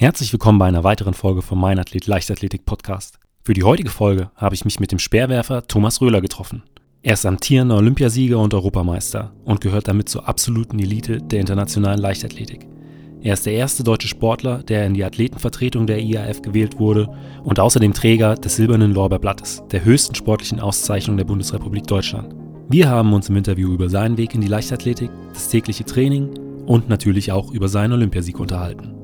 Herzlich willkommen bei einer weiteren Folge vom Mein Athlet Leichtathletik Podcast. Für die heutige Folge habe ich mich mit dem Speerwerfer Thomas Röhler getroffen. Er ist amtierender Olympiasieger und Europameister und gehört damit zur absoluten Elite der internationalen Leichtathletik. Er ist der erste deutsche Sportler, der in die Athletenvertretung der IAF gewählt wurde und außerdem Träger des Silbernen Lorbeerblattes, der höchsten sportlichen Auszeichnung der Bundesrepublik Deutschland. Wir haben uns im Interview über seinen Weg in die Leichtathletik, das tägliche Training und natürlich auch über seinen Olympiasieg unterhalten.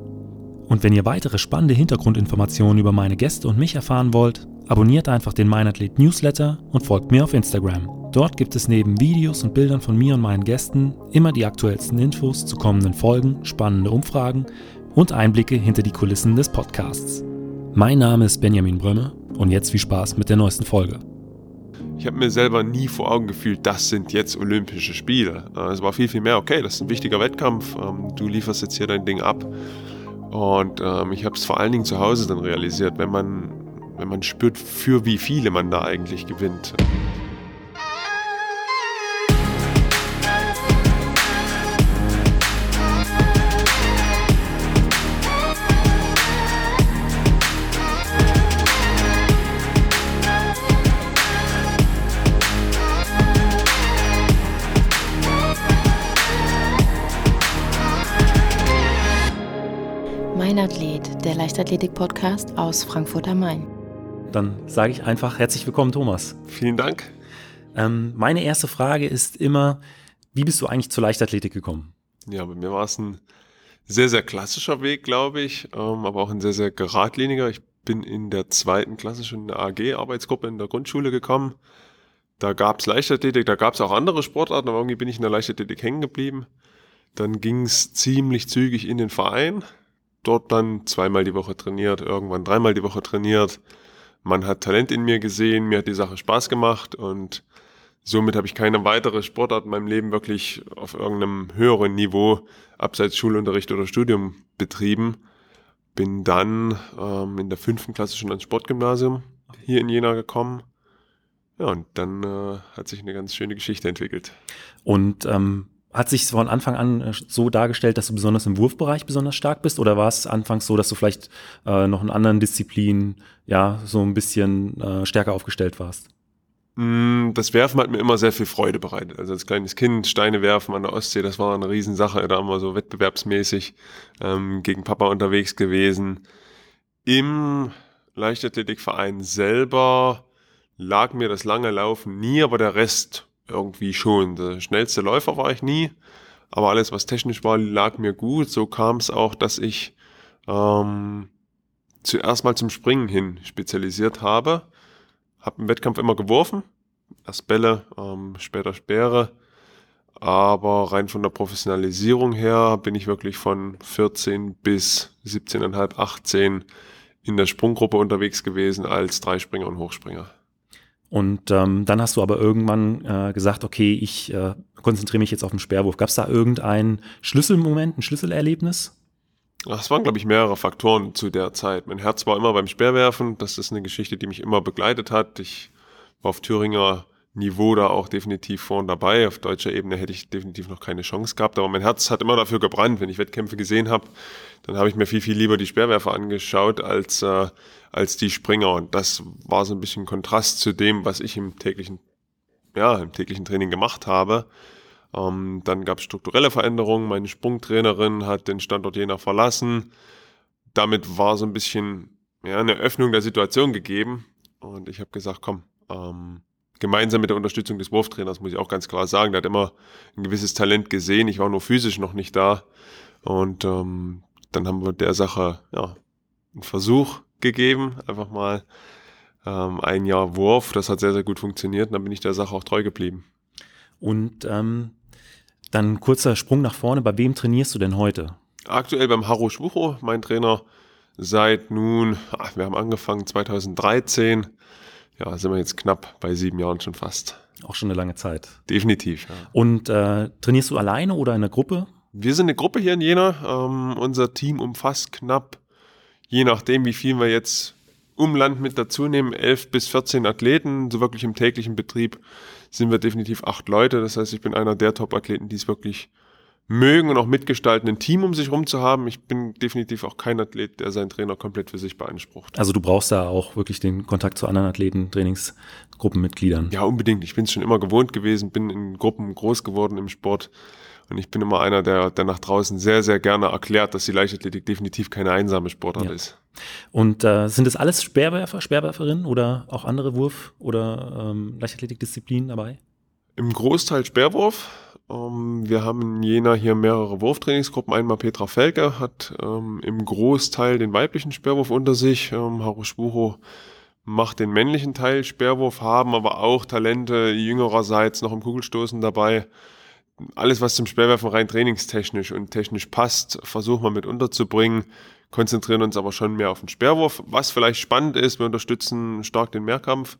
Und wenn ihr weitere spannende Hintergrundinformationen über meine Gäste und mich erfahren wollt, abonniert einfach den Meinathlet Newsletter und folgt mir auf Instagram. Dort gibt es neben Videos und Bildern von mir und meinen Gästen immer die aktuellsten Infos zu kommenden Folgen, spannende Umfragen und Einblicke hinter die Kulissen des Podcasts. Mein Name ist Benjamin Brömme und jetzt viel Spaß mit der neuesten Folge. Ich habe mir selber nie vor Augen gefühlt, das sind jetzt Olympische Spiele. Äh, es war viel, viel mehr, okay, das ist ein wichtiger Wettkampf, ähm, du lieferst jetzt hier dein Ding ab. Und ähm, ich habe es vor allen Dingen zu Hause dann realisiert, wenn man, wenn man spürt, für wie viele man da eigentlich gewinnt. Leichtathletik-Podcast aus Frankfurt am Main. Dann sage ich einfach herzlich willkommen, Thomas. Vielen Dank. Ähm, meine erste Frage ist immer, wie bist du eigentlich zur Leichtathletik gekommen? Ja, bei mir war es ein sehr, sehr klassischer Weg, glaube ich, ähm, aber auch ein sehr, sehr geradliniger. Ich bin in der zweiten Klasse schon in der AG-Arbeitsgruppe in der Grundschule gekommen. Da gab es Leichtathletik, da gab es auch andere Sportarten, aber irgendwie bin ich in der Leichtathletik hängen geblieben. Dann ging es ziemlich zügig in den Verein dort dann zweimal die Woche trainiert, irgendwann dreimal die Woche trainiert. Man hat Talent in mir gesehen, mir hat die Sache Spaß gemacht und somit habe ich keine weitere Sportart in meinem Leben wirklich auf irgendeinem höheren Niveau abseits Schulunterricht oder Studium betrieben. Bin dann ähm, in der fünften Klasse schon ans Sportgymnasium hier in Jena gekommen. Ja, und dann äh, hat sich eine ganz schöne Geschichte entwickelt. Und ähm, hat sich von Anfang an äh, so dargestellt, dass du besonders im Wurfbereich besonders stark bist? Oder war es anfangs so, dass du vielleicht äh, noch in anderen Disziplinen ja so ein bisschen äh, stärker aufgestellt warst? Mm, das Werfen hat mir immer sehr viel Freude bereitet. Also als kleines Kind Steine werfen an der Ostsee, das war eine Riesensache. Da haben wir so wettbewerbsmäßig ähm, gegen Papa unterwegs gewesen. Im Leichtathletikverein selber lag mir das lange Laufen nie, aber der Rest irgendwie schon. Der schnellste Läufer war ich nie, aber alles, was technisch war, lag mir gut. So kam es auch, dass ich ähm, zuerst mal zum Springen hin spezialisiert habe. Hab im Wettkampf immer geworfen. Erst Bälle, ähm, später Speere. Aber rein von der Professionalisierung her bin ich wirklich von 14 bis 17,5, 18 in der Sprunggruppe unterwegs gewesen als Dreispringer und Hochspringer. Und ähm, dann hast du aber irgendwann äh, gesagt, okay, ich äh, konzentriere mich jetzt auf den Sperrwurf. Gab es da irgendeinen Schlüsselmoment, ein Schlüsselerlebnis? Es waren, glaube ich, mehrere Faktoren zu der Zeit. Mein Herz war immer beim Speerwerfen. Das ist eine Geschichte, die mich immer begleitet hat. Ich war auf Thüringer Niveau da auch definitiv vorn dabei. Auf deutscher Ebene hätte ich definitiv noch keine Chance gehabt, aber mein Herz hat immer dafür gebrannt. Wenn ich Wettkämpfe gesehen habe, dann habe ich mir viel, viel lieber die Speerwerfer angeschaut als, äh, als die Springer. Und das war so ein bisschen Kontrast zu dem, was ich im täglichen, ja, im täglichen Training gemacht habe. Ähm, dann gab es strukturelle Veränderungen. Meine Sprungtrainerin hat den Standort Jena verlassen. Damit war so ein bisschen ja, eine Öffnung der Situation gegeben. Und ich habe gesagt, komm, ähm, gemeinsam mit der Unterstützung des Wurftrainers, muss ich auch ganz klar sagen. Der hat immer ein gewisses Talent gesehen. Ich war nur physisch noch nicht da. Und ähm, dann haben wir der Sache ja, einen Versuch gegeben. Einfach mal ähm, ein Jahr Wurf. Das hat sehr, sehr gut funktioniert. Und dann bin ich der Sache auch treu geblieben. Und ähm, dann kurzer Sprung nach vorne. Bei wem trainierst du denn heute? Aktuell beim Haro Schwucho, mein Trainer seit nun, ach, wir haben angefangen 2013 ja, sind wir jetzt knapp bei sieben Jahren schon fast. Auch schon eine lange Zeit. Definitiv. Ja. Und äh, trainierst du alleine oder in einer Gruppe? Wir sind eine Gruppe hier in Jena. Ähm, unser Team umfasst knapp, je nachdem, wie viel wir jetzt Umland mit dazu nehmen, elf bis 14 Athleten. So wirklich im täglichen Betrieb sind wir definitiv acht Leute. Das heißt, ich bin einer der Top-Athleten, die es wirklich mögen und auch mitgestalten, ein Team um sich herum zu haben. Ich bin definitiv auch kein Athlet, der seinen Trainer komplett für sich beansprucht. Also du brauchst da auch wirklich den Kontakt zu anderen Athleten, Trainingsgruppenmitgliedern. Ja, unbedingt. Ich bin es schon immer gewohnt gewesen, bin in Gruppen groß geworden im Sport. Und ich bin immer einer, der, der nach draußen sehr, sehr gerne erklärt, dass die Leichtathletik definitiv keine einsame Sportart Ja. ist. Und äh, sind das alles Speerwerfer, Speerwerferinnen oder auch andere Wurf- oder ähm, Leichtathletikdisziplinen dabei? Im Großteil Speerwurf. Ähm, wir haben in Jena hier mehrere Wurftrainingsgruppen. Einmal Petra Felke hat ähm, im Großteil den weiblichen Speerwurf unter sich. Ähm, Haru Spucho macht den männlichen Teil Speerwurf, haben aber auch Talente jüngererseits noch im Kugelstoßen dabei. Alles, was zum Speerwerfen rein trainingstechnisch und technisch passt, versuchen wir mit unterzubringen, konzentrieren uns aber schon mehr auf den Speerwurf. Was vielleicht spannend ist, wir unterstützen stark den Mehrkampf.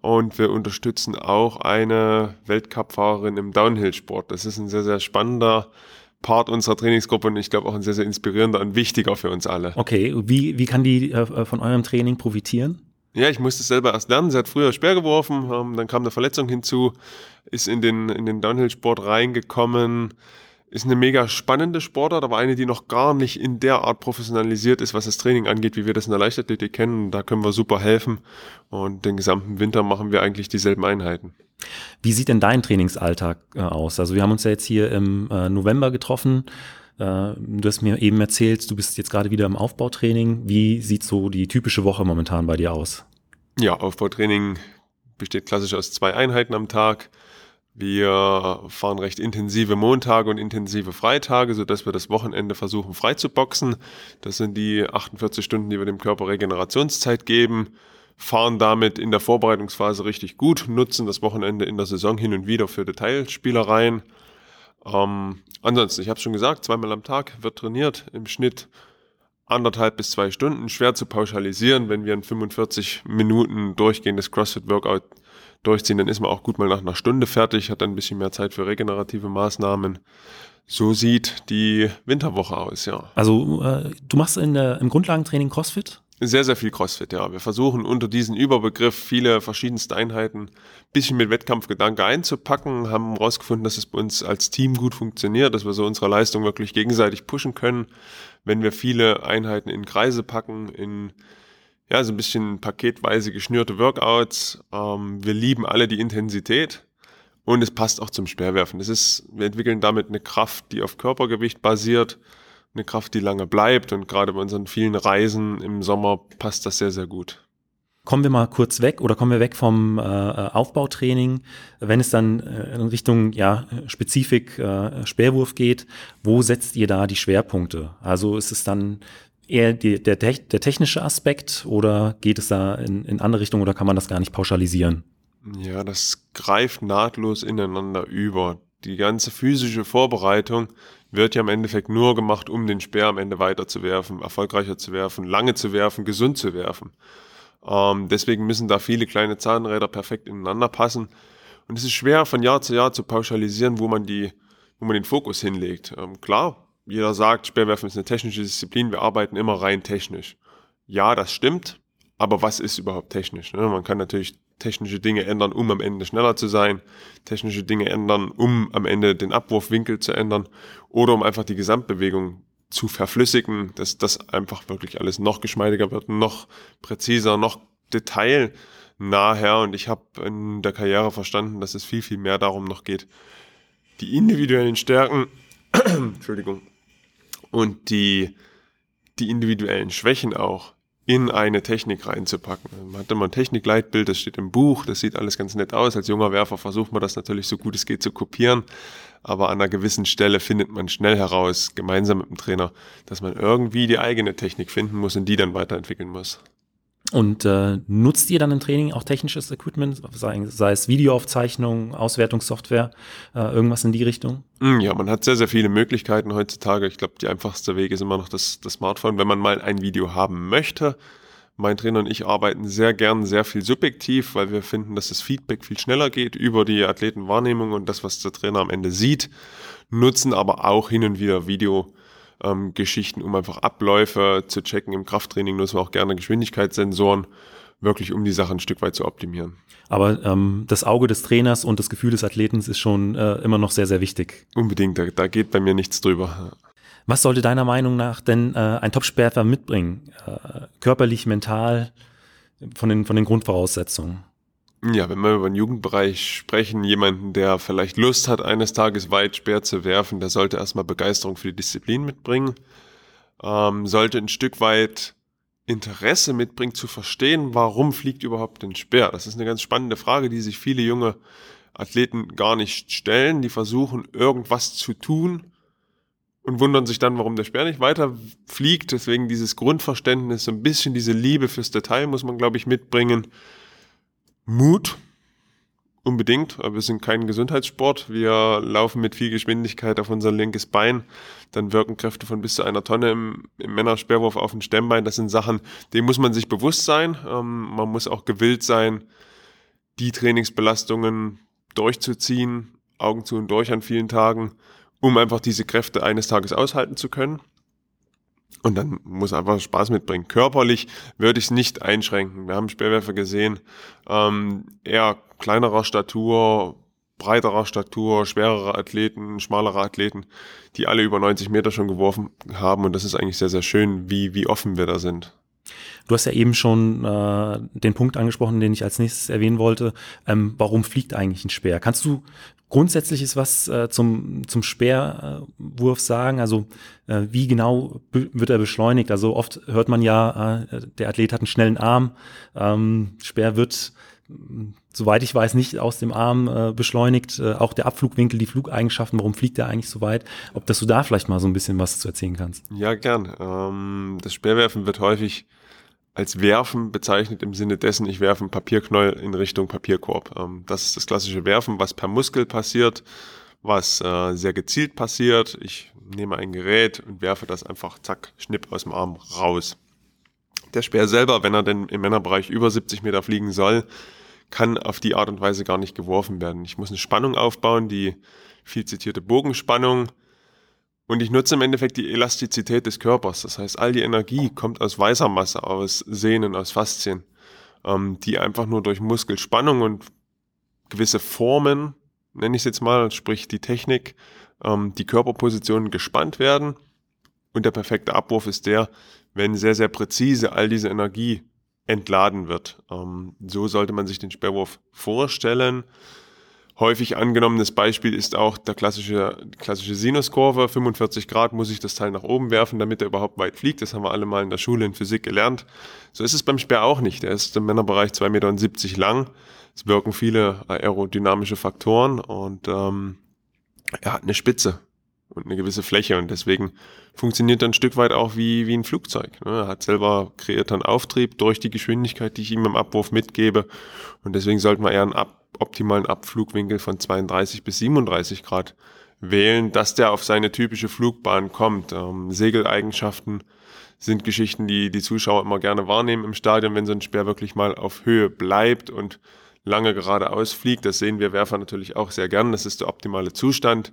Und wir unterstützen auch eine Weltcup-Fahrerin im Downhill-Sport. Das ist ein sehr, sehr spannender Part unserer Trainingsgruppe und ich glaube auch ein sehr, sehr inspirierender und wichtiger für uns alle. Okay, wie, wie kann die äh, von eurem Training profitieren? Ja, ich musste es selber erst lernen. Sie hat früher Speer geworfen, ähm, dann kam eine Verletzung hinzu, ist in den, in den Downhill-Sport reingekommen. Ist eine mega spannende Sportart, aber eine, die noch gar nicht in der Art professionalisiert ist, was das Training angeht, wie wir das in der Leichtathletik kennen. Da können wir super helfen. Und den gesamten Winter machen wir eigentlich dieselben Einheiten. Wie sieht denn dein Trainingsalltag äh, aus? Also wir haben uns ja jetzt hier im äh, November getroffen. Äh, du hast mir eben erzählt, du bist jetzt gerade wieder im Aufbautraining. Wie sieht so die typische Woche momentan bei dir aus? Ja, Aufbautraining besteht klassisch aus zwei Einheiten am Tag. Wir fahren recht intensive Montage und intensive Freitage, sodass wir das Wochenende versuchen frei zu boxen. Das sind die 48 Stunden, die wir dem Körper Regenerationszeit geben. Fahren damit in der Vorbereitungsphase richtig gut, nutzen das Wochenende in der Saison hin und wieder für Detailspielereien. Ähm, ansonsten, ich habe schon gesagt, zweimal am Tag wird trainiert, im Schnitt anderthalb bis zwei Stunden. Schwer zu pauschalisieren, wenn wir ein 45 Minuten durchgehendes CrossFit-Workout durchziehen, dann ist man auch gut mal nach einer Stunde fertig, hat dann ein bisschen mehr Zeit für regenerative Maßnahmen. So sieht die Winterwoche aus, ja. Also äh, du machst in der, im Grundlagentraining CrossFit? Sehr, sehr viel CrossFit, ja. Wir versuchen unter diesen Überbegriff viele verschiedenste Einheiten ein bisschen mit Wettkampfgedanke einzupacken, haben herausgefunden, dass es bei uns als Team gut funktioniert, dass wir so unsere Leistung wirklich gegenseitig pushen können, wenn wir viele Einheiten in Kreise packen, in ja, so ein bisschen paketweise geschnürte Workouts. Ähm, wir lieben alle die Intensität und es passt auch zum Speerwerfen. Das ist, wir entwickeln damit eine Kraft, die auf Körpergewicht basiert, eine Kraft, die lange bleibt und gerade bei unseren vielen Reisen im Sommer passt das sehr, sehr gut. Kommen wir mal kurz weg oder kommen wir weg vom äh, Aufbautraining, wenn es dann äh, in Richtung ja, Spezifik äh, Speerwurf geht, wo setzt ihr da die Schwerpunkte? Also ist es dann eher die, der, der technische Aspekt oder geht es da in, in andere Richtungen oder kann man das gar nicht pauschalisieren? Ja, das greift nahtlos ineinander über. Die ganze physische Vorbereitung wird ja im Endeffekt nur gemacht, um den Speer am Ende weiterzuwerfen, erfolgreicher zu werfen, lange zu werfen, gesund zu werfen. Ähm, deswegen müssen da viele kleine Zahnräder perfekt ineinander passen. Und es ist schwer von Jahr zu Jahr zu pauschalisieren, wo man die, wo man den Fokus hinlegt. Ähm, klar, jeder sagt, Speerwerfen ist eine technische Disziplin, wir arbeiten immer rein technisch. Ja, das stimmt, aber was ist überhaupt technisch? Ne? Man kann natürlich technische Dinge ändern, um am Ende schneller zu sein, technische Dinge ändern, um am Ende den Abwurfwinkel zu ändern oder um einfach die Gesamtbewegung zu verflüssigen, dass das einfach wirklich alles noch geschmeidiger wird, noch präziser, noch detailnaher. Und ich habe in der Karriere verstanden, dass es viel, viel mehr darum noch geht, die individuellen Stärken, Entschuldigung, und die, die individuellen Schwächen auch in eine Technik reinzupacken. Man hat immer ein Technikleitbild, das steht im Buch, das sieht alles ganz nett aus. Als junger Werfer versucht man das natürlich so gut es geht zu kopieren, aber an einer gewissen Stelle findet man schnell heraus, gemeinsam mit dem Trainer, dass man irgendwie die eigene Technik finden muss und die dann weiterentwickeln muss. Und äh, nutzt ihr dann im Training auch technisches Equipment, sei, sei es Videoaufzeichnung, Auswertungssoftware, äh, irgendwas in die Richtung? Ja, man hat sehr, sehr viele Möglichkeiten heutzutage. Ich glaube, die einfachste Weg ist immer noch das, das Smartphone, wenn man mal ein Video haben möchte. Mein Trainer und ich arbeiten sehr gern sehr viel subjektiv, weil wir finden, dass das Feedback viel schneller geht über die Athletenwahrnehmung und das, was der Trainer am Ende sieht, nutzen aber auch hin und wieder Video ähm, Geschichten, um einfach Abläufe zu checken. Im Krafttraining nutzen wir auch gerne Geschwindigkeitssensoren, wirklich um die Sache ein Stück weit zu optimieren. Aber ähm, das Auge des Trainers und das Gefühl des Athleten ist schon äh, immer noch sehr, sehr wichtig. Unbedingt, da, da geht bei mir nichts drüber. Was sollte deiner Meinung nach denn äh, ein Topsperrter mitbringen? Äh, körperlich, mental, von den, von den Grundvoraussetzungen? Ja, wenn wir über den Jugendbereich sprechen, jemanden, der vielleicht Lust hat, eines Tages weit Speer zu werfen, der sollte erstmal Begeisterung für die Disziplin mitbringen, ähm, sollte ein Stück weit Interesse mitbringen, zu verstehen, warum fliegt überhaupt ein Speer. Das ist eine ganz spannende Frage, die sich viele junge Athleten gar nicht stellen. Die versuchen, irgendwas zu tun und wundern sich dann, warum der Speer nicht weiter fliegt. Deswegen dieses Grundverständnis, so ein bisschen diese Liebe fürs Detail muss man, glaube ich, mitbringen. Mut, unbedingt, aber wir sind kein Gesundheitssport. Wir laufen mit viel Geschwindigkeit auf unser linkes Bein. Dann wirken Kräfte von bis zu einer Tonne im, im Männersperrwurf auf ein Stemmbein. Das sind Sachen, denen muss man sich bewusst sein. Ähm, man muss auch gewillt sein, die Trainingsbelastungen durchzuziehen, Augen zu und durch an vielen Tagen, um einfach diese Kräfte eines Tages aushalten zu können. Und dann muss einfach Spaß mitbringen. Körperlich würde ich es nicht einschränken. Wir haben Speerwerfer gesehen, ähm, eher kleinerer Statur, breiterer Statur, schwerere Athleten, schmalere Athleten, die alle über 90 Meter schon geworfen haben. Und das ist eigentlich sehr, sehr schön, wie, wie offen wir da sind. Du hast ja eben schon äh, den Punkt angesprochen, den ich als nächstes erwähnen wollte. Ähm, warum fliegt eigentlich ein Speer? Kannst du Grundsätzliches was äh, zum, zum Speerwurf sagen? Also äh, wie genau wird er beschleunigt? Also oft hört man ja, äh, der Athlet hat einen schnellen Arm. Ähm, Speer wird, soweit ich weiß, nicht aus dem Arm äh, beschleunigt. Äh, auch der Abflugwinkel, die Flugeigenschaften, warum fliegt er eigentlich so weit? Ob das du da vielleicht mal so ein bisschen was zu erzählen kannst? Ja, gern. Ähm, das Speerwerfen wird häufig als Werfen bezeichnet im Sinne dessen, ich werfe einen Papierknäuel in Richtung Papierkorb. Ähm, das ist das klassische Werfen, was per Muskel passiert, was äh, sehr gezielt passiert. Ich nehme ein Gerät und werfe das einfach zack, schnipp aus dem Arm raus. Der Speer selber, wenn er denn im Männerbereich über 70 Meter fliegen soll, kann auf die Art und Weise gar nicht geworfen werden. Ich muss eine Spannung aufbauen, die viel zitierte Bogenspannung, und ich nutze im Endeffekt die Elastizität des Körpers. Das heißt, all die Energie kommt aus weißer Masse, aus Sehnen, aus Faszien, ähm, die einfach nur durch Muskelspannung und gewisse Formen, nenne ich es jetzt mal, sprich die Technik, ähm, die Körperpositionen gespannt werden. Und der perfekte Abwurf ist der, wenn sehr, sehr präzise all diese Energie entladen wird. Ähm, so sollte man sich den Sperrwurf vorstellen häufig angenommenes Beispiel ist auch der klassische, klassische Sinuskurve. 45 Grad muss ich das Teil nach oben werfen, damit er überhaupt weit fliegt. Das haben wir alle mal in der Schule in Physik gelernt. So ist es beim Speer auch nicht. Er ist im Männerbereich 2,70 Meter lang. Es wirken viele aerodynamische Faktoren und ähm, er hat eine Spitze und eine gewisse Fläche und deswegen funktioniert er ein Stück weit auch wie, wie ein Flugzeug. Ne? Er hat selber kreiert einen Auftrieb durch die Geschwindigkeit, die ich ihm im Abwurf mitgebe und deswegen sollten wir eher einen ab, optimalen Abflugwinkel von 32 bis 37 Grad wählen, dass der auf seine typische Flugbahn kommt. Ähm, Segeleigenschaften sind Geschichten, die die Zuschauer immer gerne wahrnehmen im Stadion, wenn so ein Speer wirklich mal auf Höhe bleibt und lange geradeaus fliegt. Das sehen wir Werfer natürlich auch sehr gern. Das ist der optimale Zustand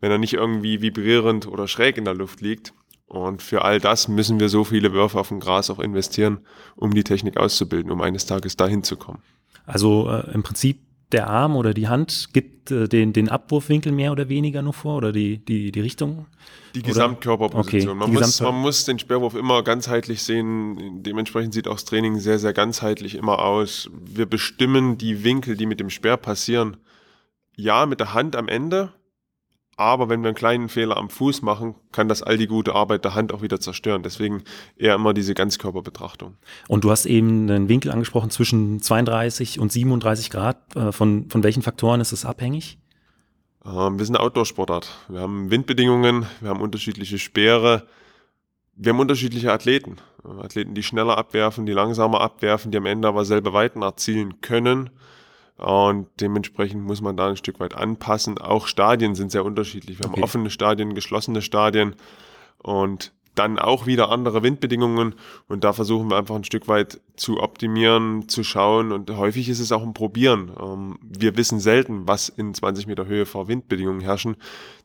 wenn er nicht irgendwie vibrierend oder schräg in der Luft liegt. Und für all das müssen wir so viele Würfe auf dem Gras auch investieren, um die Technik auszubilden, um eines Tages dahin zu kommen. Also äh, im Prinzip der Arm oder die Hand gibt äh, den, den Abwurfwinkel mehr oder weniger nur vor oder die, die, die Richtung? Die Gesamtkörperposition. Okay, man, muss, Gesamtkör man muss den Sperrwurf immer ganzheitlich sehen. Dementsprechend sieht auch das Training sehr, sehr ganzheitlich immer aus. Wir bestimmen die Winkel, die mit dem Sperr passieren. Ja, mit der Hand am Ende, aber wenn wir einen kleinen Fehler am Fuß machen, kann das all die gute Arbeit der Hand auch wieder zerstören. Deswegen eher immer diese Ganzkörperbetrachtung. Und du hast eben einen Winkel angesprochen zwischen 32 und 37 Grad. Äh, von, von welchen Faktoren ist es abhängig? Ähm, wir sind eine Outdoor-Sportart. Wir haben Windbedingungen, wir haben unterschiedliche Speere, wir haben unterschiedliche Athleten. Athleten, die schneller abwerfen, die langsamer abwerfen, die am Ende aber selbe Weiten erzielen können. Und dementsprechend muss man da ein Stück weit anpassen. Auch Stadien sind sehr unterschiedlich. Wir okay. haben offene Stadien, geschlossene Stadien und dann auch wieder andere Windbedingungen. Und da versuchen wir einfach ein Stück weit zu optimieren, zu schauen. Und häufig ist es auch ein Probieren. Ähm, wir wissen selten, was in 20 Meter Höhe vor Windbedingungen herrschen.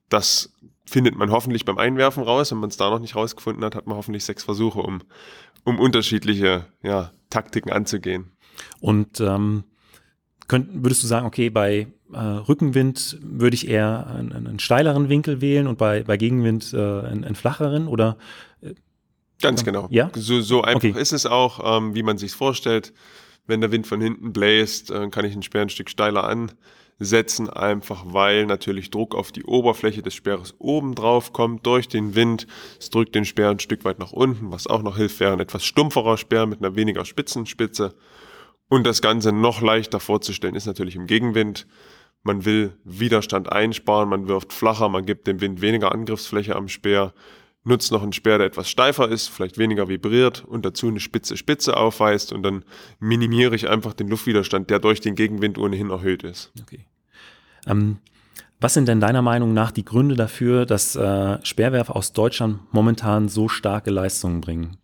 Das findet man hoffentlich beim Einwerfen raus. Wenn man es da noch nicht rausgefunden hat, hat man hoffentlich sechs Versuche, um, um unterschiedliche ja, Taktiken anzugehen. Und ähm, könnt, würdest du sagen, okay, bei äh, Rückenwind würde ich eher einen, einen, steileren Winkel wählen und bei, bei Gegenwind äh, einen, einen flacheren oder äh, Ganz genau. Ja? So, so einfach okay. ist es auch, ähm, wie man sich vorstellt. Wenn der Wind von hinten bläst, äh, kann ich den Speer ein Stück steiler ansetzen, einfach weil natürlich Druck auf die Oberfläche des Speeres oben drauf kommt durch den Wind. Es drückt den Speer ein Stück weit nach unten, was auch noch hilft, wäre ein etwas stumpferer Speer mit einer weniger spitzen Spitze. Und das Ganze noch leichter vorzustellen ist natürlich im Gegenwind. Man will Widerstand einsparen, man wirft flacher, man gibt dem Wind weniger Angriffsfläche am Speer, nutzt noch einen Speer, der etwas steifer ist, vielleicht weniger vibriert und dazu eine spitze Spitze aufweist und dann minimiere ich einfach den Luftwiderstand, der durch den Gegenwind ohnehin erhöht ist. Okay. Ähm, was sind denn deiner Meinung nach die Gründe dafür, dass äh, Speerwerfer aus Deutschland momentan so starke Leistungen bringen?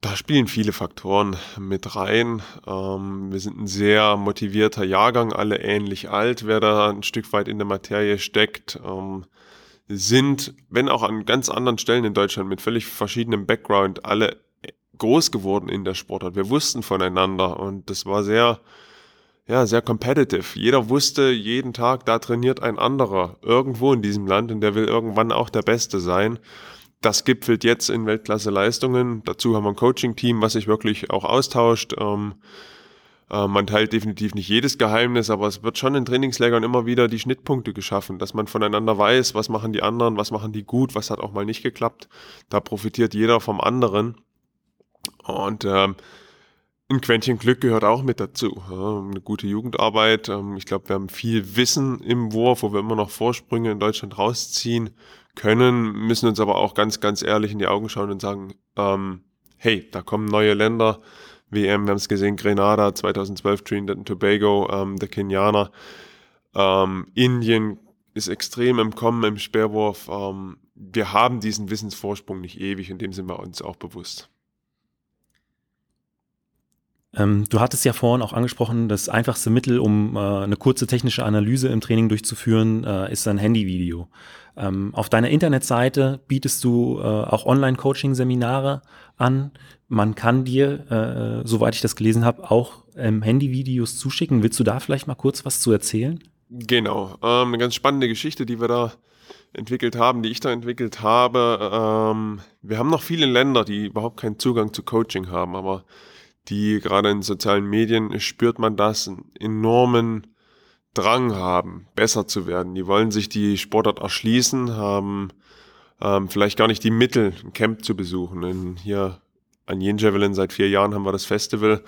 Da spielen viele Faktoren mit rein. Ähm, wir sind ein sehr motivierter Jahrgang, alle ähnlich alt, wer da ein Stück weit in der Materie steckt. Ähm, sind, wenn auch an ganz anderen Stellen in Deutschland mit völlig verschiedenem Background, alle groß geworden in der Sportart. Wir wussten voneinander und das war sehr, ja, sehr competitive. Jeder wusste jeden Tag, da trainiert ein anderer irgendwo in diesem Land und der will irgendwann auch der Beste sein das gipfelt jetzt in Weltklasse-Leistungen. Dazu haben wir ein Coaching-Team, was sich wirklich auch austauscht. Ähm, äh, man teilt definitiv nicht jedes Geheimnis, aber es wird schon in Trainingslägern immer wieder die Schnittpunkte geschaffen, dass man voneinander weiß, was machen die anderen, was machen die gut, was hat auch mal nicht geklappt. Da profitiert jeder vom anderen. Und ähm, ein Quäntchen Glück gehört auch mit dazu. Ja, eine gute Jugendarbeit. Ähm, ich glaube, wir haben viel Wissen im Wurf, wo wir immer noch Vorsprünge in Deutschland rausziehen können, müssen uns aber auch ganz, ganz ehrlich in die Augen schauen und sagen, ähm, hey, da kommen neue Länder, WM, wir haben es gesehen, Grenada 2012, Trinidad und Tobago, ähm, der Kenianer, ähm, Indien ist extrem im Kommen im Speerwurf. Ähm, wir haben diesen Wissensvorsprung nicht ewig und dem sind wir uns auch bewusst. Ähm, du hattest ja vorhin auch angesprochen, das einfachste Mittel, um äh, eine kurze technische Analyse im Training durchzuführen, äh, ist ein Handyvideo. Ähm, auf deiner Internetseite bietest du äh, auch Online-Coaching-Seminare an. Man kann dir, äh, soweit ich das gelesen habe, auch ähm, Handyvideos zuschicken. Willst du da vielleicht mal kurz was zu erzählen? Genau, ähm, eine ganz spannende Geschichte, die wir da entwickelt haben, die ich da entwickelt habe. Ähm, wir haben noch viele Länder, die überhaupt keinen Zugang zu Coaching haben, aber die gerade in sozialen Medien spürt man das, einen enormen Drang haben, besser zu werden. Die wollen sich die Sportart erschließen, haben ähm, vielleicht gar nicht die Mittel, ein Camp zu besuchen. In, hier an Jenjavelin seit vier Jahren haben wir das Festival,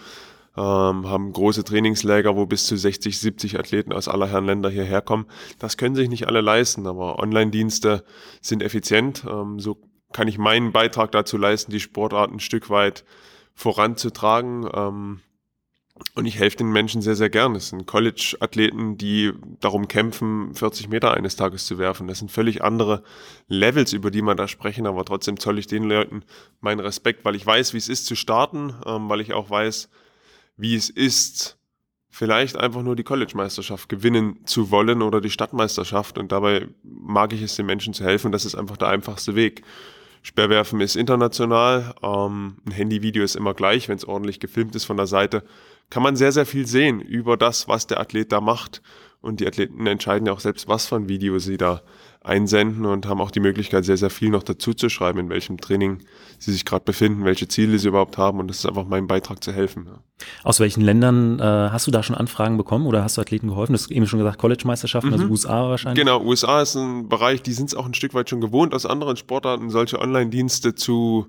ähm, haben große Trainingsläger, wo bis zu 60, 70 Athleten aus aller Herren Länder hierher kommen. Das können sich nicht alle leisten, aber Online-Dienste sind effizient. Ähm, so kann ich meinen Beitrag dazu leisten, die Sportart ein Stück weit voranzutragen. Ähm, und ich helfe den Menschen sehr, sehr gern. Es sind College-Athleten, die darum kämpfen, 40 Meter eines Tages zu werfen. Das sind völlig andere Levels, über die man da sprechen, aber trotzdem zolle ich den Leuten meinen Respekt, weil ich weiß, wie es ist zu starten, ähm, weil ich auch weiß, wie es ist, vielleicht einfach nur die College-Meisterschaft gewinnen zu wollen oder die Stadtmeisterschaft. Und dabei mag ich es, den Menschen zu helfen. Das ist einfach der einfachste Weg. Sperrwerfen ist international. Ähm, ein Handyvideo ist immer gleich, wenn es ordentlich gefilmt ist von der Seite. Kann man sehr, sehr viel sehen über das, was der Athlet da macht. Und die Athleten entscheiden ja auch selbst, was für ein Video sie da einsenden und haben auch die Möglichkeit, sehr, sehr viel noch dazu zu schreiben, in welchem Training sie sich gerade befinden, welche Ziele sie überhaupt haben. Und das ist einfach mein Beitrag zu helfen. Ja. Aus welchen Ländern äh, hast du da schon Anfragen bekommen oder hast du Athleten geholfen? Das ist eben schon gesagt, College-Meisterschaften, also mhm. also USA wahrscheinlich. Genau, USA ist ein Bereich, die sind es auch ein Stück weit schon gewohnt, aus anderen Sportarten solche Online-Dienste zu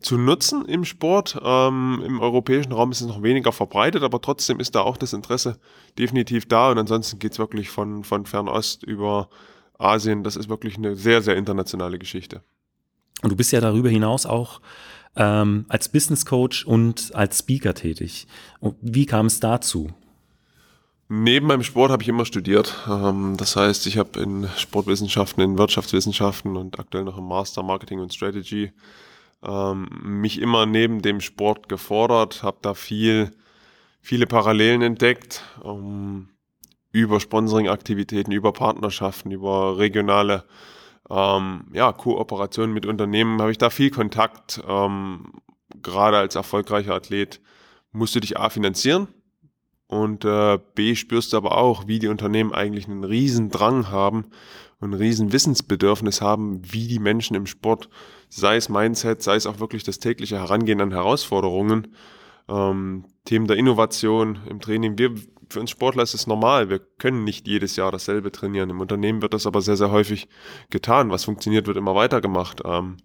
zu nutzen im Sport. Ähm, Im europäischen Raum ist es noch weniger verbreitet, aber trotzdem ist da auch das Interesse definitiv da. Und ansonsten geht es wirklich von, von Fernost über Asien. Das ist wirklich eine sehr, sehr internationale Geschichte. Und du bist ja darüber hinaus auch ähm, als Business Coach und als Speaker tätig. Wie kam es dazu? Neben meinem Sport habe ich immer studiert. Ähm, das heißt, ich habe in Sportwissenschaften, in Wirtschaftswissenschaften und aktuell noch im Master Marketing und Strategy ähm, mich immer neben dem Sport gefordert, habe da viel, viele Parallelen entdeckt ähm, über Sponsoring-Aktivitäten, über Partnerschaften, über regionale ähm, ja, Kooperationen mit Unternehmen habe ich da viel Kontakt, ähm, gerade als erfolgreicher Athlet musst du dich A finanzieren und äh, B spürst du aber auch, wie die Unternehmen eigentlich einen riesen Drang haben und ein riesen Wissensbedürfnis haben, wie die Menschen im Sport, sei es Mindset, sei es auch wirklich das tägliche Herangehen an Herausforderungen, ähm, Themen der Innovation im Training. Wir, für uns Sportler ist es normal. Wir können nicht jedes Jahr dasselbe trainieren. Im Unternehmen wird das aber sehr, sehr häufig getan. Was funktioniert, wird immer weitergemacht. Ähm,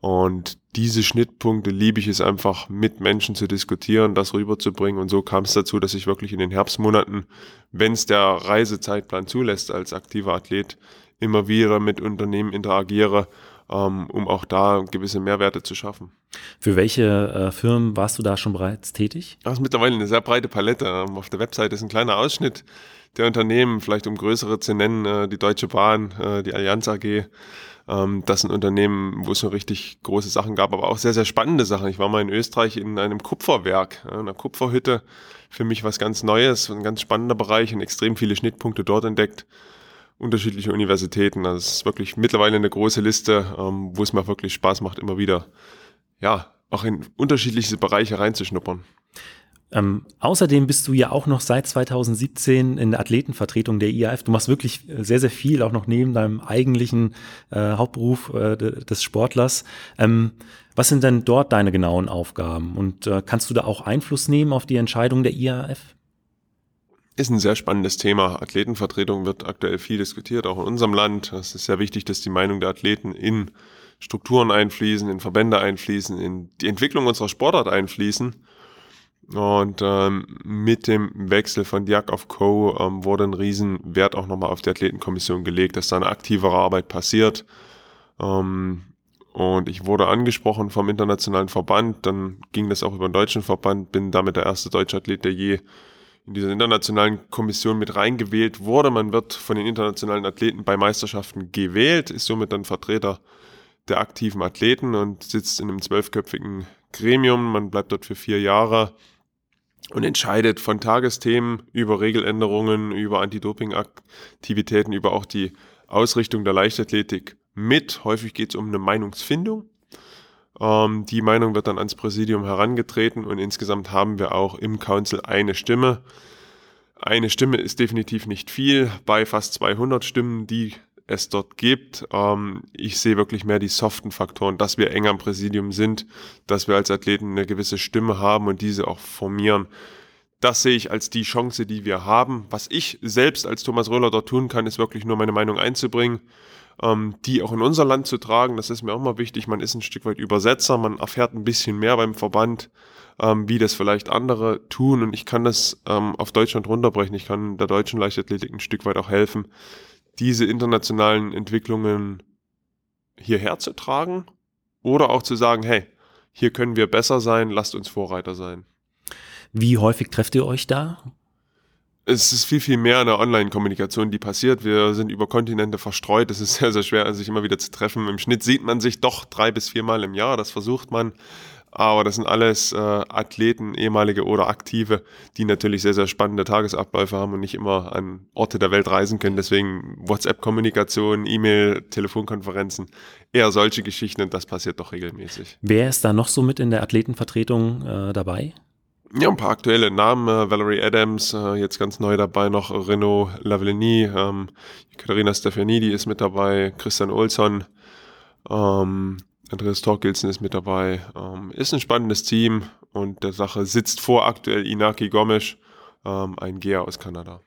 und diese Schnittpunkte liebe ich es einfach mit Menschen zu diskutieren, das rüberzubringen. Und so kam es dazu, dass ich wirklich in den Herbstmonaten, wenn es der Reisezeitplan zulässt, als aktiver Athlet immer wieder mit Unternehmen interagiere, um auch da gewisse Mehrwerte zu schaffen. Für welche äh, Firmen warst du da schon bereits tätig? Das ist mittlerweile eine sehr breite Palette. Ähm, auf der Webseite ist ein kleiner Ausschnitt der Unternehmen, vielleicht um größere zu nennen, äh, die Deutsche Bahn, äh, die Allianz AG, ähm, das sind Unternehmen, wo es schon richtig große Sachen gab, aber auch sehr, sehr spannende Sachen. Ich war mal in Österreich in einem Kupferwerk, einer Kupferhütte. Für mich was ganz Neues, ein ganz spannender Bereich und extrem viele Schnittpunkte dort entdeckt. Unterschiedliche Universitäten. Es ist wirklich mittlerweile eine große Liste, ähm, wo es mir wirklich Spaß macht, immer wieder, ja, auch in unterschiedliche Bereiche reinzuschnuppern. Ähm, außerdem bist du ja auch noch seit 2017 in der Athletenvertretung der IAF. Du machst wirklich sehr, sehr viel, auch noch neben deinem eigentlichen äh, Hauptberuf äh, des Sportlers. Ähm, was sind denn dort deine genauen Aufgaben? Und äh, kannst du da auch Einfluss nehmen auf die Entscheidung der IAF? Ist ein sehr spannendes Thema. Athletenvertretung wird aktuell viel diskutiert, auch in unserem Land. Es ist sehr wichtig, dass die Meinung der Athleten in Strukturen einfließen, in Verbände einfließen, in die Entwicklung unserer Sportart einfließen. Und ähm, mit dem Wechsel von Diak auf Co. Ähm, wurde ein Riesenwert auch nochmal auf die Athletenkommission gelegt, dass da eine aktivere Arbeit passiert. Ähm, und ich wurde angesprochen vom internationalen Verband, dann ging das auch über den deutschen Verband, bin damit der erste deutsche Athlet, der je in dieser internationalen Kommission mit reingewählt wurde. Man wird von den internationalen Athleten bei Meisterschaften gewählt, ist somit dann Vertreter der aktiven Athleten und sitzt in einem zwölfköpfigen Gremium. Man bleibt dort für vier Jahre und entscheidet von Tagesthemen über Regeländerungen, über Anti-Doping-Aktivitäten, über auch die Ausrichtung der Leichtathletik mit. Häufig geht es um eine Meinungsfindung. Ähm, die Meinung wird dann ans Präsidium herangetreten und insgesamt haben wir auch im Council eine Stimme. Eine Stimme ist definitiv nicht viel bei fast 200 Stimmen, die es dort gibt. Ähm, ich sehe wirklich mehr die soften Faktoren, dass wir eng am Präsidium sind, dass wir als Athleten eine gewisse Stimme haben und diese auch formieren. Das sehe ich als die Chance, die wir haben. Was ich selbst als Thomas Röller dort tun kann, ist wirklich nur meine Meinung einzubringen, ähm, die auch in unser Land zu tragen. Das ist mir auch mal wichtig. Man ist ein Stück weit Übersetzer, man erfährt ein bisschen mehr beim Verband, ähm, wie das vielleicht andere tun. Und ich kann das ähm, auf Deutschland runterbrechen. Ich kann der deutschen Leichtathletik ein Stück weit auch helfen, diese internationalen Entwicklungen hierher zu tragen oder auch zu sagen, hey, hier können wir besser sein, lasst uns Vorreiter sein. Wie häufig trefft ihr euch da? Es ist viel, viel mehr eine Online-Kommunikation, die passiert. Wir sind über Kontinente verstreut. Es ist sehr, sehr schwer, sich immer wieder zu treffen. Im Schnitt sieht man sich doch drei bis viermal im Jahr. Das versucht man. Aber das sind alles äh, Athleten, ehemalige oder aktive, die natürlich sehr, sehr spannende Tagesabläufe haben und nicht immer an Orte der Welt reisen können. Deswegen WhatsApp-Kommunikation, E-Mail, Telefonkonferenzen, eher solche Geschichten und das passiert doch regelmäßig. Wer ist da noch so mit in der Athletenvertretung äh, dabei? Ja, ein paar aktuelle Namen. Äh, Valerie Adams, äh, jetzt ganz neu dabei noch Renaud Lavellini, ähm, Katharina Stefanidi ist mit dabei, Christian Olsson, ähm, Andreas Torkelsen ist mit dabei. Ähm, ist ein spannendes Team und der Sache sitzt vor aktuell Inaki Gomes, ähm, ein Geher aus Kanada.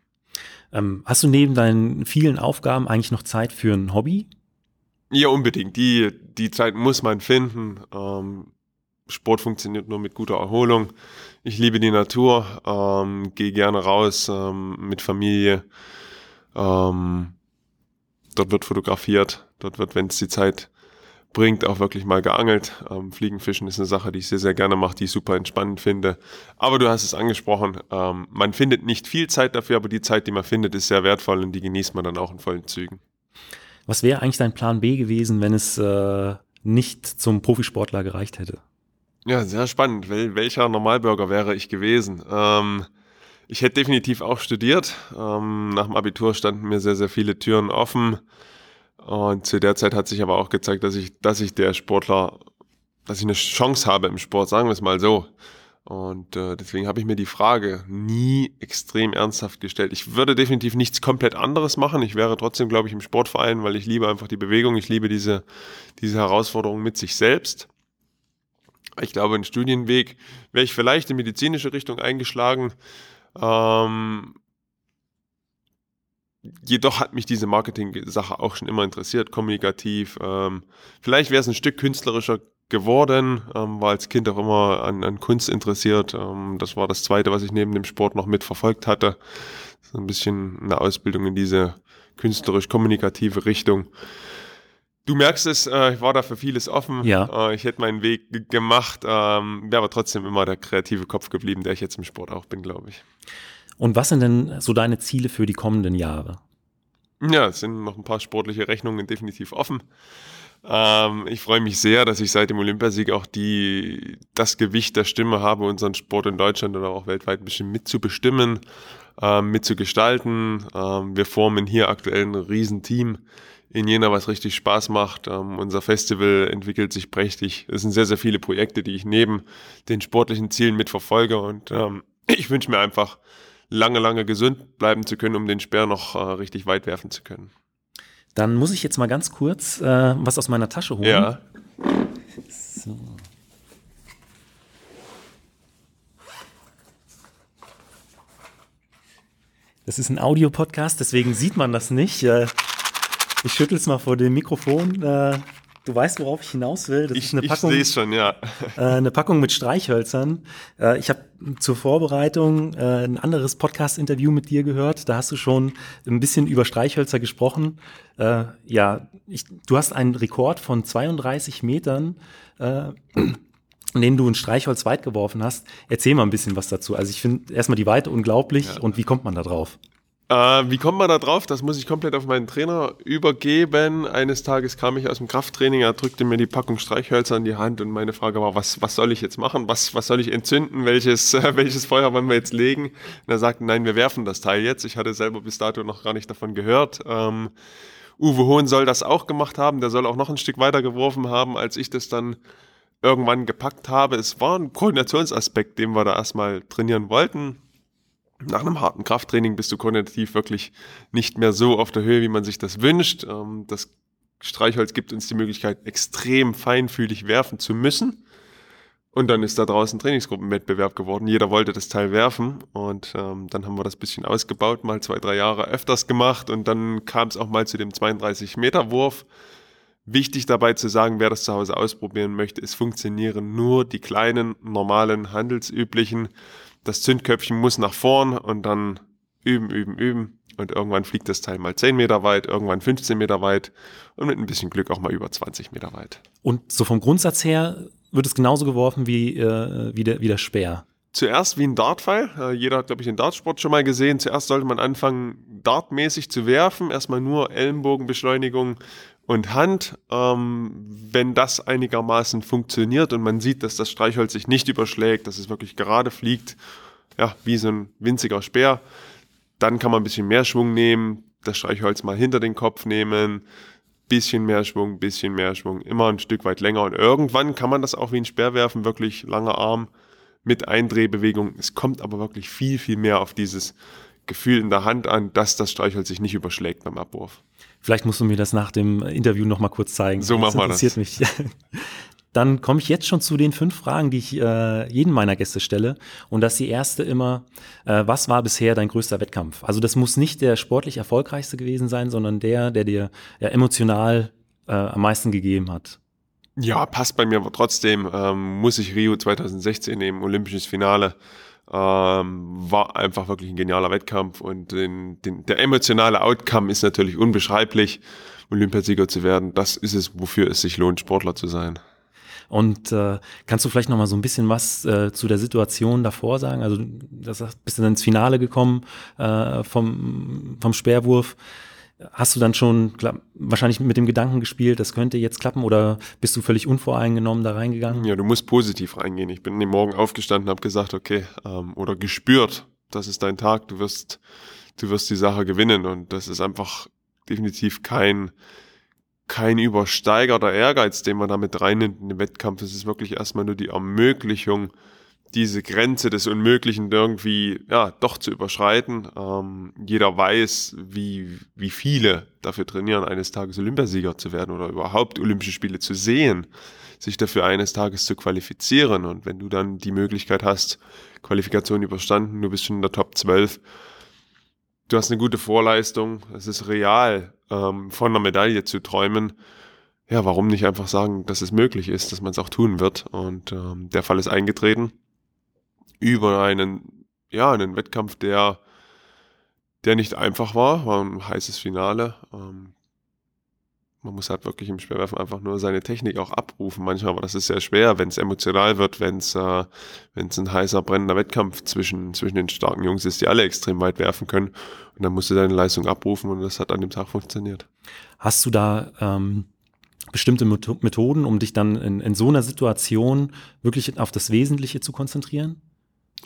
Ähm, hast du neben deinen vielen Aufgaben eigentlich noch Zeit für ein Hobby? Ja, unbedingt. Die, die Zeit muss man finden. Ähm, Sport funktioniert nur mit guter Erholung. Ich liebe die Natur, ähm, gehe gerne raus ähm, mit Familie. dort wird fotografiert, dort wird, wenn es die Zeit bringt, auch wirklich mal geangelt. Ähm, Fliegenfischen ist eine Sache, die ich sehr, sehr gerne mache, die ich super entspannend finde. Aber du hast es angesprochen, ähm, man findet nicht viel Zeit dafür, aber die Zeit, die man findet, ist sehr wertvoll und die genießt man dann auch in vollen Zügen. Was wäre eigentlich dein Plan B gewesen, wenn es äh, nicht zum Profisportler gereicht hätte? Ja, sehr spannend. Wel welcher Normalbürger wäre ich gewesen? Ähm, ich hätte definitiv auch studiert. Ähm, nach dem Abitur standen mir sehr, sehr viele Türen offen. Und zu der Zeit hat sich aber auch gezeigt, dass ich, dass ich der Sportler, dass ich eine Chance habe im Sport, sagen wir es mal so. Und äh, deswegen habe ich mir die Frage nie extrem ernsthaft gestellt. Ich würde definitiv nichts komplett anderes machen. Ich wäre trotzdem, glaube ich, im Sportverein, weil ich liebe einfach die Bewegung. Ich liebe diese, diese Herausforderung mit sich selbst. Ich glaube, einen Studienweg wäre ich vielleicht in medizinische Richtung eingeschlagen. Ähm, jedoch hat mich diese Marketing-Sache auch schon immer interessiert, kommunikativ. Ähm, vielleicht wäre es ein Stück künstlerischer geworden, ähm, war als Kind auch immer an, an Kunst interessiert. Ähm, das war das Zweite, was ich neben dem Sport noch mitverfolgt hatte. So ein bisschen eine Ausbildung in diese künstlerisch-kommunikative Richtung. Du merkst es, äh, ich war da für vieles offen. Ja. Äh, ich hätte meinen Weg gemacht, ähm, wäre aber trotzdem immer der kreative Kopf geblieben, der ich jetzt im Sport auch bin, glaube ich. Und was sind denn so deine Ziele für die kommenden Jahre? Ja, es sind noch ein paar sportliche Rechnungen definitiv offen. Ähm, ich freue mich sehr, dass ich seit dem Olympiasieg auch die, das Gewicht der Stimme habe, unseren Sport in Deutschland oder auch weltweit ein bisschen mitzubestimmen, ähm, mitzugestalten. Ähm, wir formen hier aktuell ein Riesenteam in Jena, was richtig Spaß macht. Ähm, unser Festival entwickelt sich prächtig. Es sind sehr, sehr viele Projekte, die ich neben den sportlichen Zielen mitverfolge und ähm, ich wünsche mir einfach, lange, lange gesund bleiben zu können, um den Speer noch äh, richtig weit werfen zu können. Dann muss ich jetzt mal ganz kurz äh, was aus meiner Tasche holen. Ja. So. Das ist ein Audiopodcast, deswegen sieht man das nicht. Äh, ich schüttel es mal vor dem Mikrofon. Äh, du weißt, worauf ich hinaus will. Das Ich, ist eine Packung, sehe es schon, ja. äh, eine Packung mit Streichhölzern. Äh, ich habe zur Vorbereitung äh, ein anderes Podcast-Interview mit dir gehört. Da hast du schon ein bisschen über Streichhölzer gesprochen. Äh, ja, ich, du hast einen Rekord von 32 Metern, äh, in dem du ein Streichholz weit geworfen hast. Erzähl mal ein bisschen was dazu. Also ich finde erstmal die Weite unglaublich Ja. und wie kommt man da drauf? Äh, wie kommt man da drauf? Das muss ich komplett auf meinen Trainer übergeben. Eines Tages kam ich aus dem Krafttraining, er drückte mir die Packung Streichhölzer in die Hand und meine Frage war, was, was soll ich jetzt machen? Was, was soll ich entzünden? Welches, äh, welches Feuer wollen wir jetzt legen? Und er sagte, nein, wir werfen das Teil jetzt. Ich hatte selber bis dato noch gar nicht davon gehört. Ähm, Uwe Hohn soll das auch gemacht haben. Der soll auch noch ein Stück weiter geworfen haben, als ich das dann irgendwann gepackt habe. Es war ein Koordinationsaspekt, den wir da erstmal trainieren wollten. Nach einem harten Krafttraining bist du koordinativ wirklich nicht mehr so auf der Höhe, wie man sich das wünscht. Ähm, Das Streichholz gibt uns die Möglichkeit, extrem feinfühlig werfen zu müssen. Und dann ist da draußen Trainingsgruppenwettbewerb geworden. Jeder wollte das Teil werfen. Und ähm, dann haben wir das bisschen ausgebaut, mal zwei, drei Jahre öfters gemacht. Und dann kam es auch mal zu dem 32-Meter-Wurf. Wichtig dabei zu sagen, wer das zu Hause ausprobieren möchte, es funktionieren nur die kleinen, normalen, handelsüblichen. Das Zündköpfchen muss nach vorn und dann üben, üben, üben. Und irgendwann fliegt das Teil mal 10 Meter weit, irgendwann 15 Meter weit und mit ein bisschen Glück auch mal über 20 Meter weit. Und so vom Grundsatz her wird es genauso geworfen wie, äh, wie, der, wie der Speer. Zuerst wie ein Dartpfeil. Äh, jeder hat, glaube ich, den Dartsport schon mal gesehen. Zuerst sollte man anfangen, dartmäßig zu werfen. Erstmal nur Ellenbogenbeschleunigung und Hand. Ähm, wenn das einigermaßen funktioniert und man sieht, dass das Streichholz sich nicht überschlägt, dass es wirklich gerade fliegt, ja, wie so ein winziger Speer, dann kann man ein bisschen mehr Schwung nehmen, das Streichholz mal hinter den Kopf nehmen, bisschen mehr Schwung, bisschen mehr Schwung, immer ein Stück weit länger und irgendwann kann man das auch wie ein Speer werfen, wirklich langer Arm mit Eindrehbewegung. Es kommt aber wirklich viel, viel mehr auf dieses Gefühl in der Hand an, dass das Streichholz sich nicht überschlägt beim Abwurf. Vielleicht musst du mir das nach dem Interview noch mal kurz zeigen. So machen wir das. interessiert mich. Dann komme ich jetzt schon zu den fünf Fragen, die ich äh, jedem meiner Gäste stelle. Und das ist die erste immer, äh, was war bisher dein größter Wettkampf? Also das muss nicht der sportlich erfolgreichste gewesen sein, sondern der, der dir ja, emotional äh, am meisten gegeben hat. Ja, passt bei mir, aber trotzdem ähm, muss ich Rio 2016 nehmen, olympisches Finale. Ähm, war einfach wirklich ein genialer Wettkampf und den, den, der emotionale Outcome ist natürlich unbeschreiblich, Olympiasieger zu werden. Das ist es, wofür es sich lohnt, Sportler zu sein. Und äh, kannst du vielleicht noch mal so ein bisschen was äh, zu der Situation davor sagen? Also das bist du dann ins Finale gekommen äh, vom, vom Speerwurf. Hast du dann schon wahrscheinlich mit dem Gedanken gespielt, das könnte jetzt klappen oder bist du völlig unvoreingenommen da reingegangen? Ja, du musst positiv reingehen. Ich bin am Morgen aufgestanden, habe gesagt, okay, ähm, oder gespürt, das ist dein Tag, du wirst, du wirst die Sache gewinnen und das ist einfach definitiv kein kein übersteigerter Ehrgeiz, den man damit reinnimmt in den Wettkampf. Es ist wirklich erstmal nur die Ermöglichung, diese Grenze des Unmöglichen irgendwie ja doch zu überschreiten. Ähm, jeder weiß, wie, wie viele dafür trainieren, eines Tages Olympiasieger zu werden oder überhaupt Olympische Spiele zu sehen, sich dafür eines Tages zu qualifizieren. Und wenn du dann die Möglichkeit hast, Qualifikation überstanden, du bist schon in der Top 12, du hast eine gute Vorleistung, es ist real, ähm, von einer Medaille zu träumen. Ja, warum nicht einfach sagen, dass es möglich ist, dass man es auch tun wird? Und ähm, der Fall ist eingetreten über einen, ja, einen Wettkampf, der, der nicht einfach war, war ein heißes Finale. Ähm, man muss halt wirklich im Speerwerfen einfach nur seine Technik auch abrufen manchmal, aber das ist sehr schwer, wenn es emotional wird, wenn es äh, ein heißer, brennender Wettkampf zwischen, zwischen den starken Jungs ist, die alle extrem weit werfen können. Und dann musst du deine Leistung abrufen und das hat an dem Tag funktioniert. Hast du da ähm, bestimmte Methoden, um dich dann in, in so einer Situation wirklich auf das Wesentliche zu konzentrieren?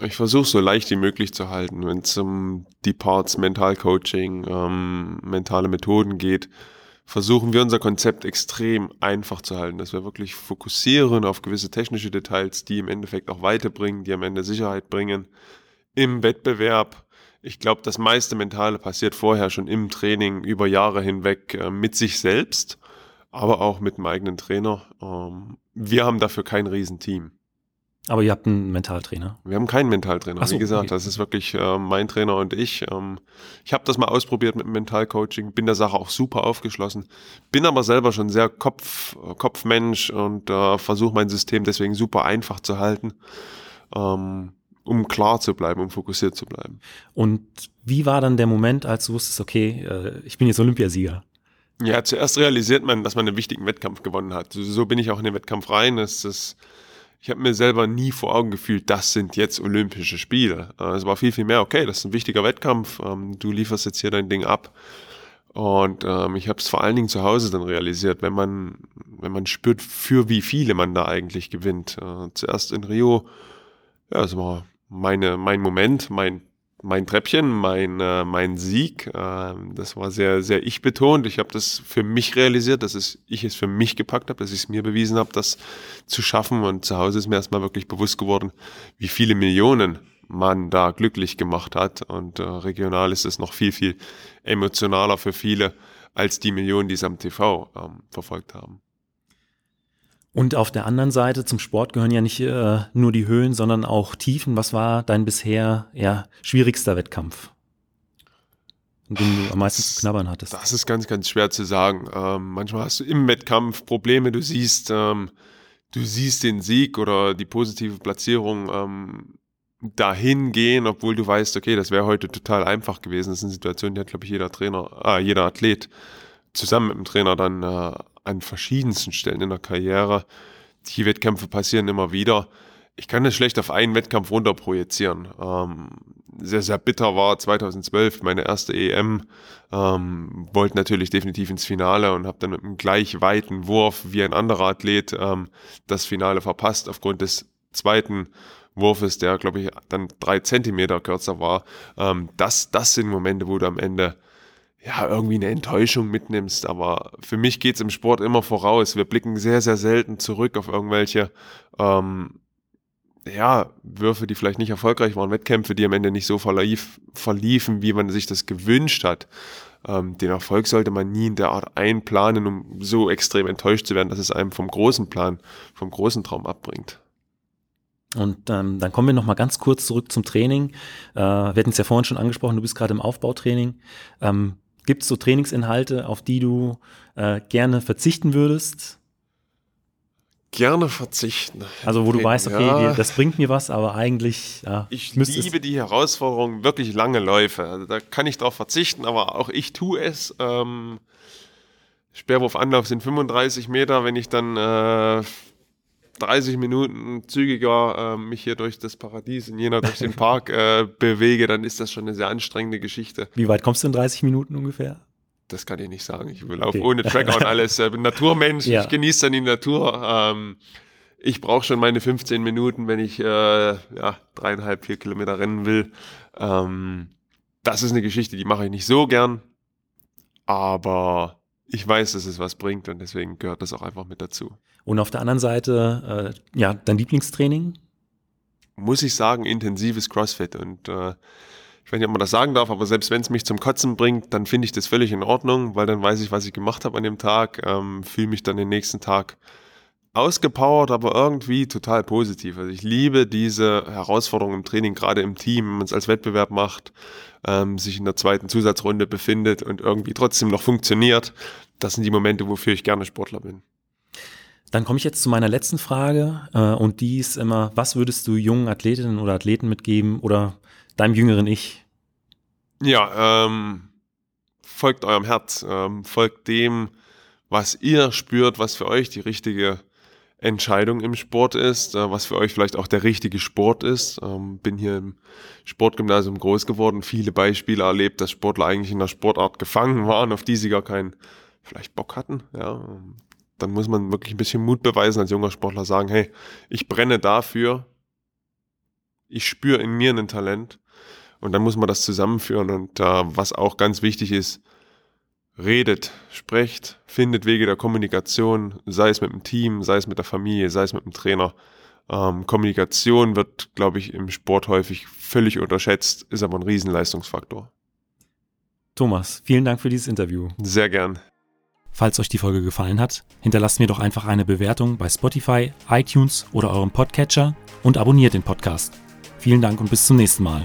Ich versuche so leicht wie möglich zu halten, wenn es um die Parts Mentalcoaching, ähm, mentale Methoden geht. Versuchen wir unser Konzept extrem einfach zu halten, dass wir wirklich fokussieren auf gewisse technische Details, die im Endeffekt auch weiterbringen, die am Ende Sicherheit bringen im Wettbewerb. Ich glaube, das meiste Mentale passiert vorher schon im Training über Jahre hinweg äh, mit sich selbst, aber auch mit dem eigenen Trainer. Ähm, wir haben dafür kein Riesenteam. Aber ihr habt einen Mentaltrainer? Wir haben keinen Mentaltrainer. So, Wie gesagt, okay. das ist wirklich äh, mein Trainer und ich. Ähm, ich habe das mal ausprobiert mit dem Mentalcoaching, bin der Sache auch super aufgeschlossen, bin aber selber schon sehr Kopf, äh, Kopfmensch und äh, versuche mein System deswegen super einfach zu halten, ähm, um klar zu bleiben, um fokussiert zu bleiben. Und wie war dann der Moment, als du wusstest, okay, äh, ich bin jetzt Olympiasieger? Ja, zuerst realisiert man, dass man einen wichtigen Wettkampf gewonnen hat. So bin ich auch in den Wettkampf rein. Es ist ich habe mir selber nie vor Augen gefühlt, das sind jetzt Olympische Spiele. Äh, es war viel, viel mehr, okay, das ist ein wichtiger Wettkampf, ähm, du lieferst jetzt hier dein Ding ab. Und ähm, ich habe es vor allen Dingen zu Hause dann realisiert, wenn man, wenn man spürt, für wie viele man da eigentlich gewinnt. Äh, zuerst in Rio, ja, es war meine, mein Moment, mein mein Treppchen, mein, äh, mein Sieg. Äh, das war sehr, sehr ich betont. Ich habe das für mich realisiert, dass es, ich es für mich gepackt habe, dass ich es mir bewiesen habe, das zu schaffen. Und zu Hause ist mir erstmal wirklich bewusst geworden, wie viele Millionen man da glücklich gemacht hat. Und äh, regional ist es noch viel, viel emotionaler für viele als die Millionen, die es am TV ähm, verfolgt haben. Und auf der anderen Seite zum Sport gehören ja nicht äh, nur die Höhen, sondern auch Tiefen. Was war dein bisher ja, schwierigster Wettkampf? den du am meisten zu knabbern hattest? Das ist ganz, ganz schwer zu sagen. Ähm, manchmal hast du im Wettkampf Probleme, du siehst, ähm, du siehst den Sieg oder die positive Platzierung ähm, dahin gehen, obwohl du weißt, okay, das wäre heute total einfach gewesen. Das ist eine Situation, die hat, glaube ich, jeder Trainer, ah, jeder Athlet zusammen mit dem Trainer dann äh, an verschiedensten Stellen in der Karriere. Die Wettkämpfe passieren immer wieder. Ich kann das schlecht auf einen Wettkampf runterprojizieren. Ähm, sehr, sehr bitter war 2012 meine erste EM. Ähm, wollte natürlich definitiv ins Finale und habe dann mit einem gleich weiten Wurf wie ein anderer Athlet ähm, das Finale verpasst aufgrund des zweiten Wurfes, der glaube ich dann drei Zentimeter kürzer war. Ähm, das, das sind Momente, wo du am Ende ja, irgendwie eine Enttäuschung mitnimmst. Aber für mich geht's im Sport immer voraus. Wir blicken sehr, sehr selten zurück auf irgendwelche ähm, ja, Würfe, die vielleicht nicht erfolgreich waren, Wettkämpfe, die am Ende nicht so verlief, verliefen, wie man sich das gewünscht hat. Ähm, den Erfolg sollte man nie in der Art einplanen, um so extrem enttäuscht zu werden, dass es einem vom großen Plan, vom großen Traum abbringt. Und ähm, dann kommen wir noch mal ganz kurz zurück zum Training. Äh, wir hatten es ja vorhin schon angesprochen, du bist gerade im Aufbautraining. Ähm, Gibt es so Trainingsinhalte, auf die du äh, gerne verzichten würdest? Gerne verzichten. Also wo du weißt, okay, ja. das bringt mir was, aber eigentlich. Ja, ich liebe die Herausforderung, wirklich lange Läufe. Also da kann ich darauf verzichten, aber auch ich tue es. Ähm, Sperrwurfanlauf sind 35 Meter. Wenn ich dann äh, 30 Minuten zügiger äh, mich hier durch das Paradies in Jena durch den Park äh, bewege, dann ist das schon eine sehr anstrengende Geschichte. Wie weit kommst du in 30 Minuten ungefähr? Das kann ich nicht sagen. Ich laufe okay. ohne Tracker und alles. Ich bin Naturmensch, ja. ich genieße dann die Natur. Ähm, ich brauche schon meine 15 Minuten, wenn ich äh, ja, dreieinhalb, vier Kilometer rennen will. Ähm, das ist eine Geschichte, die mache ich nicht so gern. Aber ich weiß, dass es was bringt und deswegen gehört das auch einfach mit dazu. Und auf der anderen Seite, äh, ja, dein Lieblingstraining? muss ich sagen, intensives CrossFit. Und äh, ich weiß nicht, ob man das sagen darf, aber selbst wenn es mich zum Kotzen bringt, dann finde ich das völlig in Ordnung, weil dann weiß ich, was ich gemacht habe an dem Tag, ähm, fühle mich dann den nächsten Tag ausgepowert, aber irgendwie total positiv. Also ich liebe diese Herausforderung im Training, gerade im Team, wenn man es als Wettbewerb macht, ähm, sich in der zweiten Zusatzrunde befindet und irgendwie trotzdem noch funktioniert. Das sind die Momente, wofür ich gerne Sportler bin. Dann komme ich jetzt zu meiner letzten Frage äh, und die ist immer, was würdest du jungen Athletinnen oder Athleten mitgeben oder deinem jüngeren Ich? Ja, ähm, folgt eurem Herz, ähm, folgt dem, was ihr spürt, was für euch die richtige Entscheidung im Sport ist, äh, was für euch vielleicht auch der richtige Sport ist. Ähm, bin hier im Sportgymnasium groß geworden, viele Beispiele erlebt, dass Sportler eigentlich in der Sportart gefangen waren, auf die sie gar keinen vielleicht Bock hatten. Ja, dann muss man wirklich ein bisschen Mut beweisen als junger Sportler, sagen, hey, ich brenne dafür, ich spüre in mir ein Talent und dann muss man das zusammenführen und äh, was auch ganz wichtig ist, redet, sprecht, findet Wege der Kommunikation, sei es mit dem Team, sei es mit der Familie, sei es mit dem Trainer. Ähm, Kommunikation wird, glaube ich, im Sport häufig völlig unterschätzt, ist aber ein Riesenleistungsfaktor. Thomas, vielen Dank für dieses Interview. Sehr gern. Falls euch die Folge gefallen hat, hinterlasst mir doch einfach eine Bewertung bei Spotify, iTunes oder eurem Podcatcher und abonniert den Podcast. Vielen Dank und bis zum nächsten Mal.